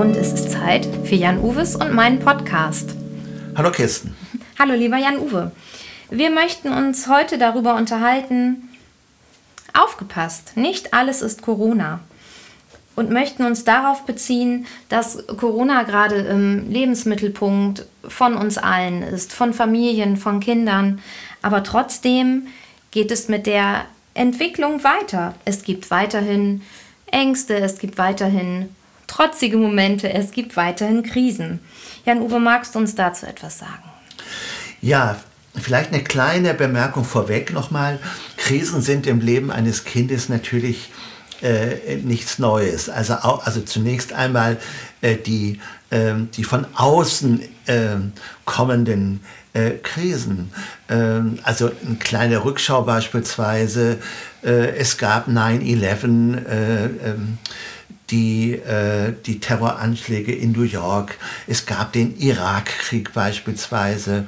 und es ist Zeit für Jan-Uwes und meinen Podcast. Hallo Kirsten. Hallo lieber Jan-Uwe. Wir möchten uns heute darüber unterhalten, aufgepasst, nicht alles ist Corona. Und möchten uns darauf beziehen, dass Corona gerade im Lebensmittelpunkt von uns allen ist, von Familien, von Kindern. Aber trotzdem geht es mit der Entwicklung weiter. Es gibt weiterhin Ängste, es gibt weiterhin trotzige Momente, es gibt weiterhin Krisen. Jan-Uwe, magst du uns dazu etwas sagen? Ja, vielleicht eine kleine Bemerkung vorweg nochmal. Krisen sind im Leben eines Kindes natürlich äh, nichts Neues. Also, also zunächst einmal äh, die, äh, die von außen ähm, kommenden äh, Krisen. Ähm, also eine kleine Rückschau beispielsweise. Äh, es gab 9-11. Die, äh, die Terroranschläge in New York, es gab den Irakkrieg beispielsweise,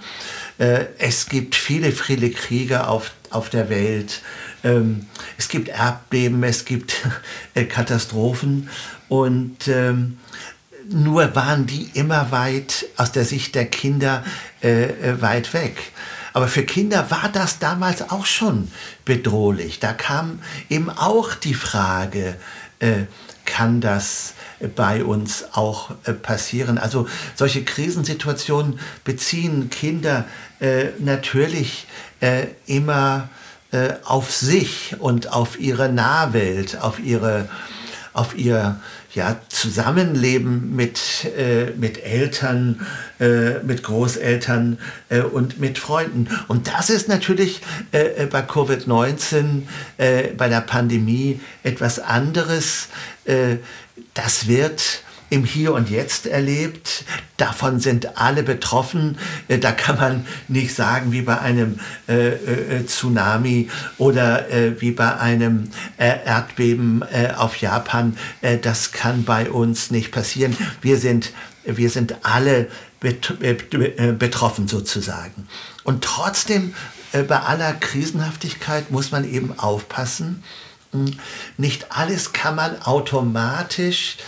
äh, es gibt viele, viele Kriege auf, auf der Welt, ähm, es gibt Erdbeben, es gibt äh, Katastrophen und ähm, nur waren die immer weit aus der Sicht der Kinder äh, äh, weit weg. Aber für Kinder war das damals auch schon bedrohlich. Da kam eben auch die Frage, äh, kann das bei uns auch äh, passieren? Also solche Krisensituationen beziehen Kinder äh, natürlich äh, immer äh, auf sich und auf ihre Nahwelt, auf ihre auf ihr ja, Zusammenleben mit, äh, mit Eltern, äh, mit Großeltern äh, und mit Freunden. Und das ist natürlich äh, bei Covid-19, äh, bei der Pandemie etwas anderes. Äh, das wird im Hier und Jetzt erlebt. Davon sind alle betroffen. Äh, da kann man nicht sagen wie bei einem äh, äh, Tsunami oder äh, wie bei einem äh, Erdbeben äh, auf Japan. das kann bei uns nicht passieren. Wir sind, wir sind alle bet betroffen sozusagen. Und trotzdem, bei aller Krisenhaftigkeit muss man eben aufpassen. Hm, nicht alles kann man automatisch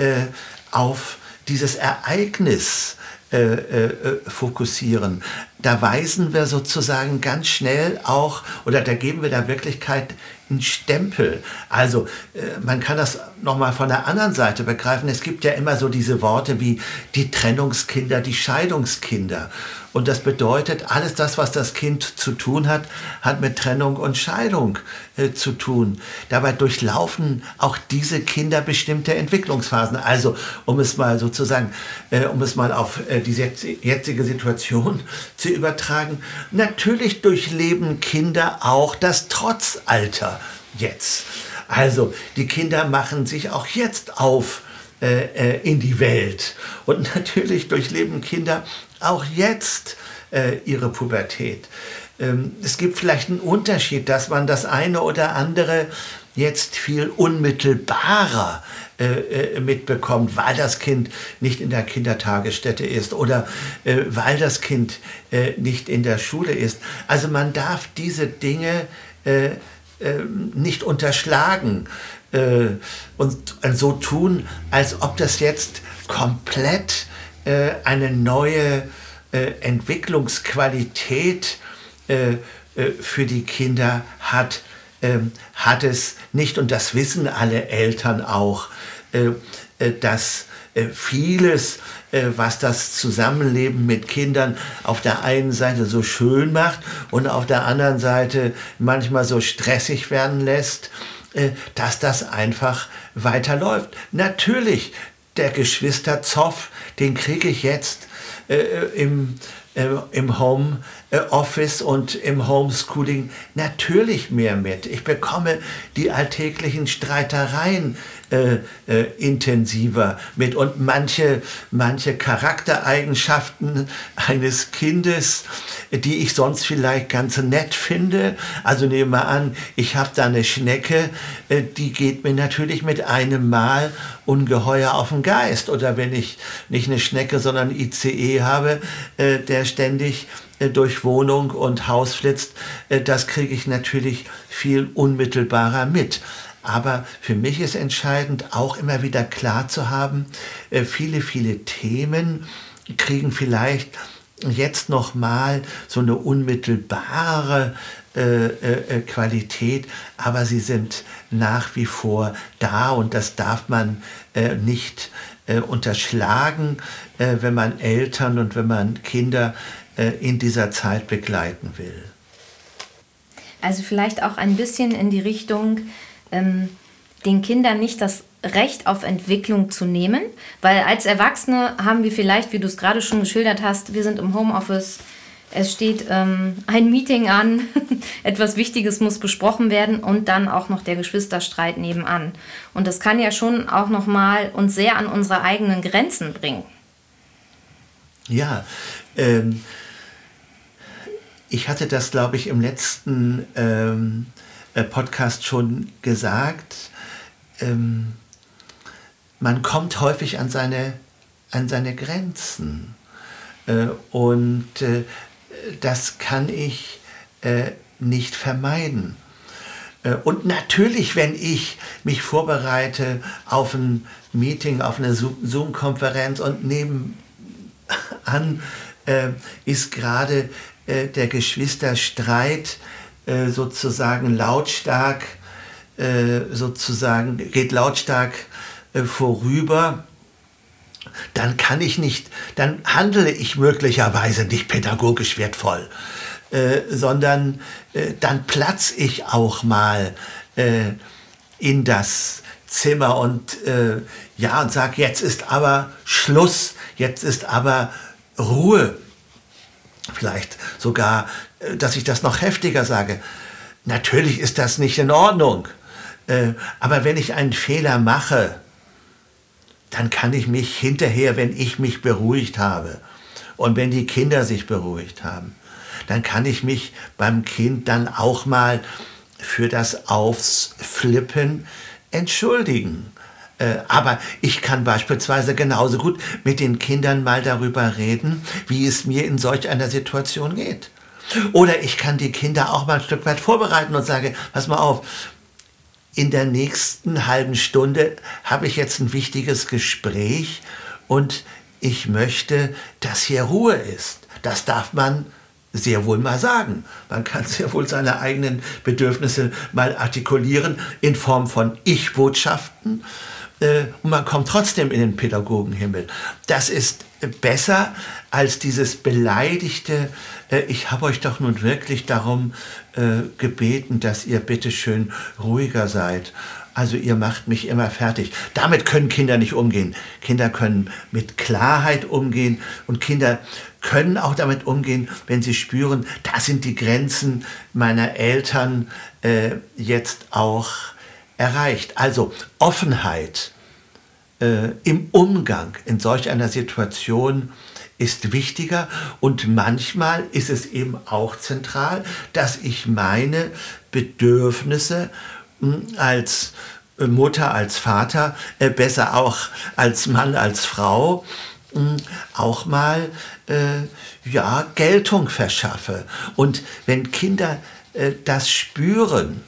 äh, auf dieses Ereignis äh, äh, fokussieren. Da weisen wir sozusagen ganz schnell auch, oder da geben wir der Wirklichkeit einen Stempel. Also äh, man kann das nochmal von der anderen Seite begreifen. Es gibt ja immer so diese Worte wie die Trennungskinder, die Scheidungskinder. Und das bedeutet, alles das, was das Kind zu tun hat, hat mit Trennung und Scheidung äh, zu tun. Dabei durchlaufen auch diese Kinder bestimmte Entwicklungsphasen. Also, um es mal sozusagen, äh, um es mal auf äh, die jetzige Situation zu übertragen, natürlich durchleben Kinder auch das Trotzalter jetzt. Also, die Kinder machen sich auch jetzt auf äh, äh, in die Welt. Und natürlich durchleben Kinder auch jetzt äh, ihre Pubertät. Ähm, es gibt vielleicht einen Unterschied, dass man das eine oder andere jetzt viel unmittelbarer äh, äh, mitbekommt, weil das Kind nicht in der Kindertagesstätte ist oder äh, weil das Kind äh, nicht in der Schule ist. Also man darf diese Dinge äh, nicht unterschlagen äh, und so tun, als ob das jetzt komplett äh, eine neue äh, Entwicklungsqualität für die Kinder hat, ähm, hat es nicht. Und das wissen alle Eltern auch, äh, vieles, was das Zusammenleben mit Kindern auf der einen Seite so schön macht und auf der anderen Seite manchmal so stressig werden lässt, äh, dass das einfach weiterläuft. Natürlich, der Geschwister Zoff, den kriege ich jetzt äh, im, äh, im Home Office und im Homeschooling natürlich mehr mit. Ich bekomme die alltäglichen Streitereien äh, äh, intensiver mit und manche, manche Charaktereigenschaften eines Kindes, die ich sonst vielleicht ganz nett finde. Also nehmen wir an, ich habe da eine Schnecke, äh, die geht mir natürlich mit einem Mal ungeheuer auf den Geist. Oder wenn ich nicht eine Schnecke, sondern ICE habe, äh, der ständig äh, durch Wohnung und Haus flitzt, äh, das kriege ich natürlich viel unmittelbarer mit. Aber für mich ist entscheidend, auch immer wieder klar zu haben, äh, viele, viele Themen kriegen vielleicht jetzt noch mal so eine unmittelbare äh, äh, Qualität, aber sie sind nach wie vor da und das darf man äh, nicht äh, unterschlagen, äh, wenn man Eltern und wenn man Kinder äh, in dieser Zeit begleiten will. Also vielleicht auch ein bisschen in die Richtung, ähm, den Kindern nicht das Recht auf Entwicklung zu nehmen, weil als Erwachsene haben wir vielleicht, wie du es gerade schon geschildert hast, wir sind im Homeoffice, es steht ähm, ein Meeting an, etwas Wichtiges muss besprochen werden und dann auch noch der Geschwisterstreit nebenan. Und das kann ja schon auch noch mal uns sehr an unsere eigenen Grenzen bringen. Ja, ähm, ich hatte das, glaube ich, im letzten ähm, äh, Podcast schon gesagt. Ähm, man kommt häufig an seine, an seine Grenzen. Äh, und äh, das kann ich äh, nicht vermeiden. Äh, und natürlich, wenn ich mich vorbereite auf ein Meeting, auf eine Zoom-Konferenz und nebenan äh, ist gerade äh, der Geschwisterstreit äh, sozusagen lautstark, äh, sozusagen geht lautstark äh, vorüber, dann kann ich nicht, dann handle ich möglicherweise nicht pädagogisch wertvoll, äh, sondern äh, dann platz ich auch mal in das Zimmer und ja und sag jetzt ist aber Schluss, jetzt ist aber Ruhe vielleicht sogar, äh, dass ich das noch heftiger sage. Natürlich ist das nicht in Ordnung. Äh, aber wenn ich einen Fehler mache, dann kann ich mich hinterher, wenn ich mich beruhigt habe und wenn die Kinder sich beruhigt haben, dann kann ich mich beim Kind dann auch mal für das Aufsflippen entschuldigen. Äh, aber ich kann beispielsweise genauso gut mit den Kindern mal darüber reden, wie es mir in solch einer Situation geht. Oder ich kann die Kinder auch mal ein Stück weit vorbereiten und sage, pass mal auf, in der nächsten halben Stunde habe ich jetzt ein wichtiges Gespräch und ich möchte, dass hier Ruhe ist. Das darf man sehr wohl mal sagen. Man kann sehr wohl seine eigenen Bedürfnisse mal artikulieren in Form von Ich-Botschaften äh, und man kommt trotzdem in den Pädagogenhimmel. Das ist besser als dieses beleidigte, äh, ich habe euch doch nun wirklich darum äh, gebeten, dass ihr bitte schön ruhiger seid. Also ihr macht mich immer fertig. Damit können Kinder nicht umgehen. Kinder können mit Klarheit umgehen und Kinder können auch damit umgehen, wenn sie spüren, da sind die Grenzen meiner Eltern äh, jetzt auch erreicht. Also Offenheit äh, im Umgang in solch einer Situation ist wichtiger und manchmal ist es eben auch zentral, dass ich meine Bedürfnisse hm, als Mutter, als Vater, äh, besser auch als Mann, als Frau, hm, auch mal äh, ja, Geltung verschaffe. Und wenn Kinder äh, das spüren,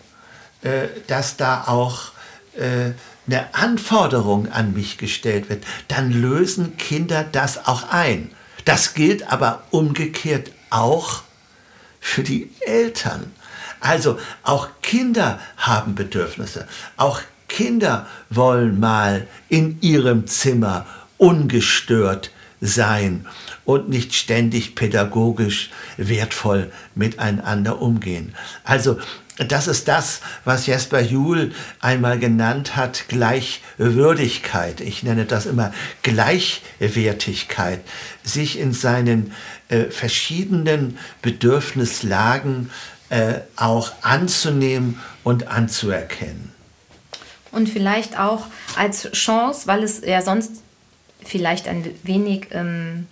äh, dass da auch äh, eine Anforderung an mich gestellt wird, dann lösen Kinder das auch ein. Das gilt aber umgekehrt auch für die Eltern. Also auch Kinder haben Bedürfnisse. Auch Kinder wollen mal in ihrem Zimmer ungestört sein und nicht ständig pädagogisch wertvoll miteinander umgehen. Also das ist das, was Jesper Juhl einmal genannt hat, Gleichwürdigkeit. Ich nenne das immer Gleichwertigkeit, sich in seinen äh, verschiedenen Bedürfnislagen äh, auch anzunehmen und anzuerkennen. Und vielleicht auch als Chance, weil es ja sonst vielleicht ein wenig ähm,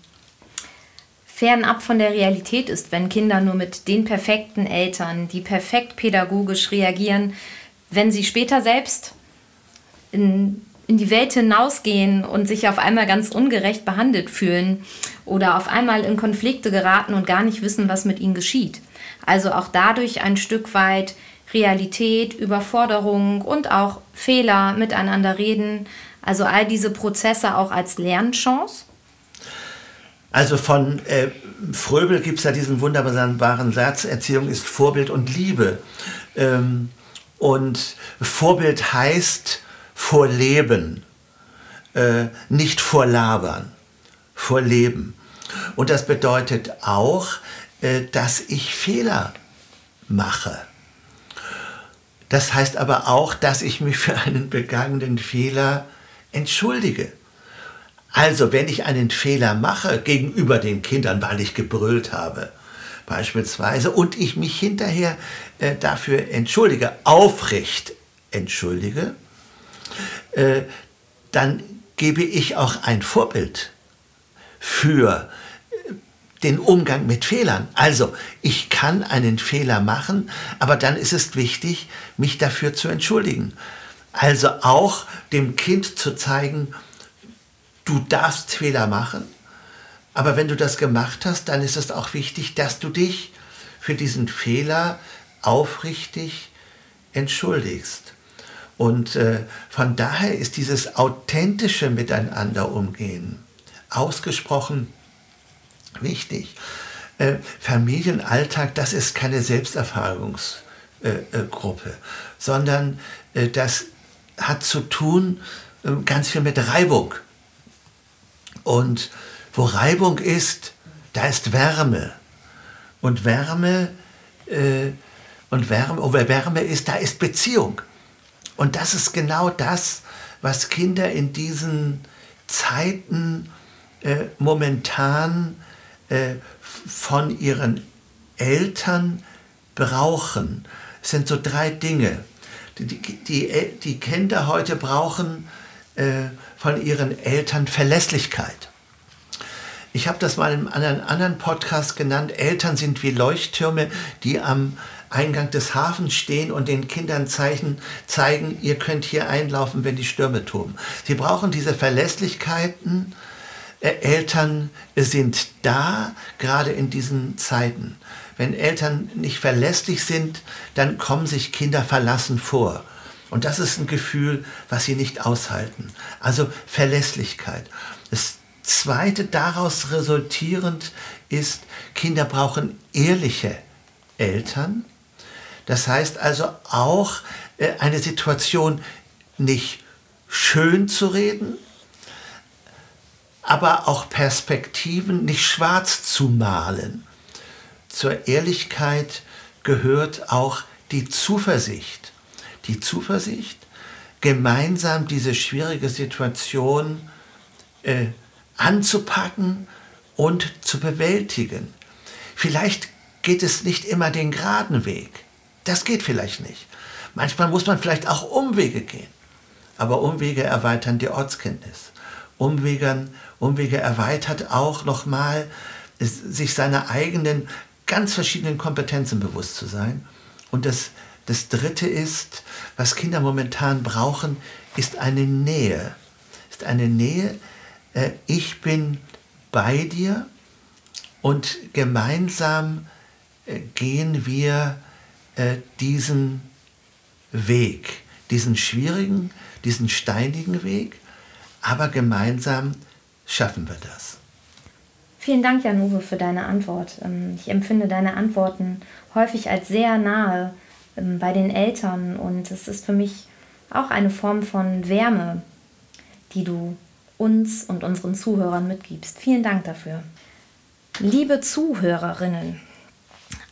fernab von der Realität ist, wenn Kinder nur mit den perfekten Eltern, die perfekt pädagogisch reagieren, wenn sie später selbst in, in die Welt hinausgehen und sich auf einmal ganz ungerecht behandelt fühlen oder auf einmal in Konflikte geraten und gar nicht wissen, was mit ihnen geschieht. Also auch dadurch ein Stück weit Realität, Überforderung und auch Fehler miteinander reden. Also all diese Prozesse auch als Lernchance? Also von äh, Fröbel gibt es ja diesen wunderbaren Satz, Erziehung ist Vorbild und Liebe. Ähm, und Vorbild heißt vorleben, äh, nicht vorlabern, vorleben. Und das bedeutet auch, äh, dass ich Fehler mache. Das heißt aber auch, dass ich mich für einen begangenen Fehler entschuldige. Also wenn ich einen Fehler mache gegenüber den Kindern, weil ich gebrüllt habe, beispielsweise, und ich mich hinterher äh, dafür entschuldige, aufrecht entschuldige, äh, dann gebe ich auch ein Vorbild für äh, den Umgang mit Fehlern. Also, ich kann einen Fehler machen, aber dann ist es wichtig, mich dafür zu entschuldigen. Also auch dem Kind zu zeigen, du darfst Fehler machen, aber wenn du das gemacht hast, dann ist es auch wichtig, dass du dich für diesen Fehler aufrichtig entschuldigst. Und äh, von daher ist dieses authentische Miteinander umgehen ausgesprochen wichtig. Äh, Familienalltag, das ist keine Selbsterfahrungsgruppe, äh, sondern äh, das hat zu tun äh, ganz viel mit Reibung. Und wo Reibung ist, da ist Wärme. Und Wärme, äh, und Wärme, wo Wärme ist, da ist Beziehung. Und das ist genau das, was Kinder in diesen Zeiten äh, momentan äh, von ihren Eltern brauchen. Es sind so drei Dinge. Die, die, die Kinder heute brauchen äh, von ihren Eltern Verlässlichkeit. Ich habe das mal in einem anderen Podcast genannt. Eltern sind wie Leuchttürme, die am Eingang des Hafens stehen und den Kindern zeigen, zeigen, ihr könnt hier einlaufen, wenn die Stürme toben. Sie brauchen diese Verlässlichkeiten. Äh, Eltern sind da, gerade in diesen Zeiten. Wenn Eltern nicht verlässlich sind, dann kommen sich Kinder verlassen vor. Und das ist ein Gefühl, was sie nicht aushalten. Also Verlässlichkeit. Das Zweite daraus resultierend ist, Kinder brauchen ehrliche Eltern. Das heißt also auch äh, eine Situation nicht schön zu reden, aber auch Perspektiven nicht schwarz zu malen. Zur Ehrlichkeit gehört auch die Zuversicht. Die Zuversicht, gemeinsam diese schwierige Situation äh, anzupacken und zu bewältigen. Vielleicht geht es nicht immer den geraden Weg. Das geht vielleicht nicht. Manchmal muss man vielleicht auch Umwege gehen. Aber Umwege erweitern die Ortskenntnis. Umwege, Umwege erweitert auch nochmal, sich seiner eigenen ganz verschiedenen Kompetenzen bewusst zu sein. Und das, das Dritte ist, was Kinder momentan brauchen, ist eine Nähe. Ist eine Nähe, äh, ich bin bei dir und gemeinsam äh, gehen wir äh, diesen Weg, diesen schwierigen, diesen steinigen Weg, aber gemeinsam schaffen wir das. Vielen Dank, Januve, für deine Antwort. Ähm, ich empfinde deine Antworten häufig als sehr nahe bei den Eltern und es ist für mich auch eine Form von Wärme, die du uns und unseren Zuhörern mitgibst. Vielen Dank dafür. Liebe Zuhörerinnen,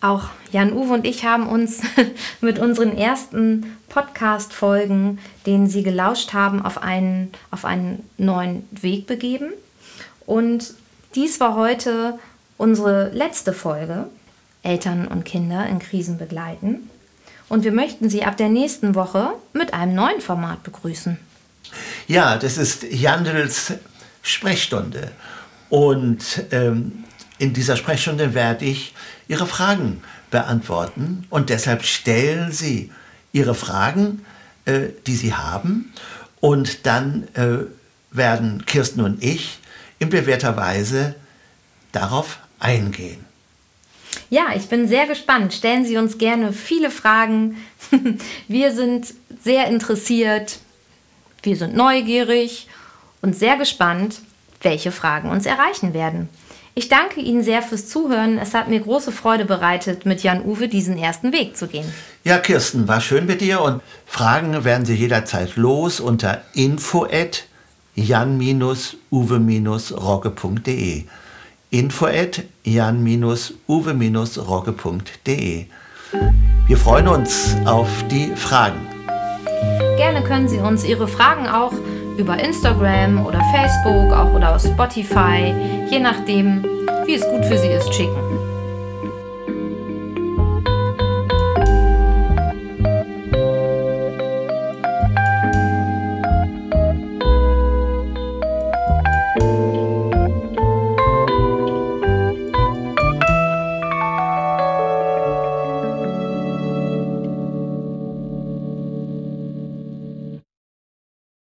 auch Jan-Uwe und ich haben uns mit unseren ersten Podcast-Folgen, denen Sie gelauscht haben, auf einen, auf einen neuen Weg begeben. Und dies war heute unsere letzte Folge, Eltern und Kinder in Krisen begleiten. Und wir möchten Sie ab der nächsten Woche mit einem neuen Format begrüßen. Ja, das ist Jandels Sprechstunde. Und ähm, in dieser Sprechstunde werde ich Ihre Fragen beantworten. Und deshalb stellen Sie Ihre Fragen, äh, die Sie haben. Und dann äh, werden Kirsten und ich in bewährter Weise darauf eingehen. Ja, ich bin sehr gespannt. Stellen Sie uns gerne viele Fragen. Wir sind sehr interessiert. Wir sind neugierig und sehr gespannt, welche Fragen uns erreichen werden. Ich danke Ihnen sehr fürs Zuhören. Es hat mir große Freude bereitet, mit Jan-Uwe diesen ersten Weg zu gehen. Ja, Kirsten, war schön mit dir und Fragen werden Sie jederzeit los unter info jan-uwe-rogge.de info at jan-uwe-rogge.de Wir freuen uns auf die Fragen. Gerne können Sie uns Ihre Fragen auch über Instagram oder Facebook, auch oder Spotify, je nachdem, wie es gut für Sie ist, schicken.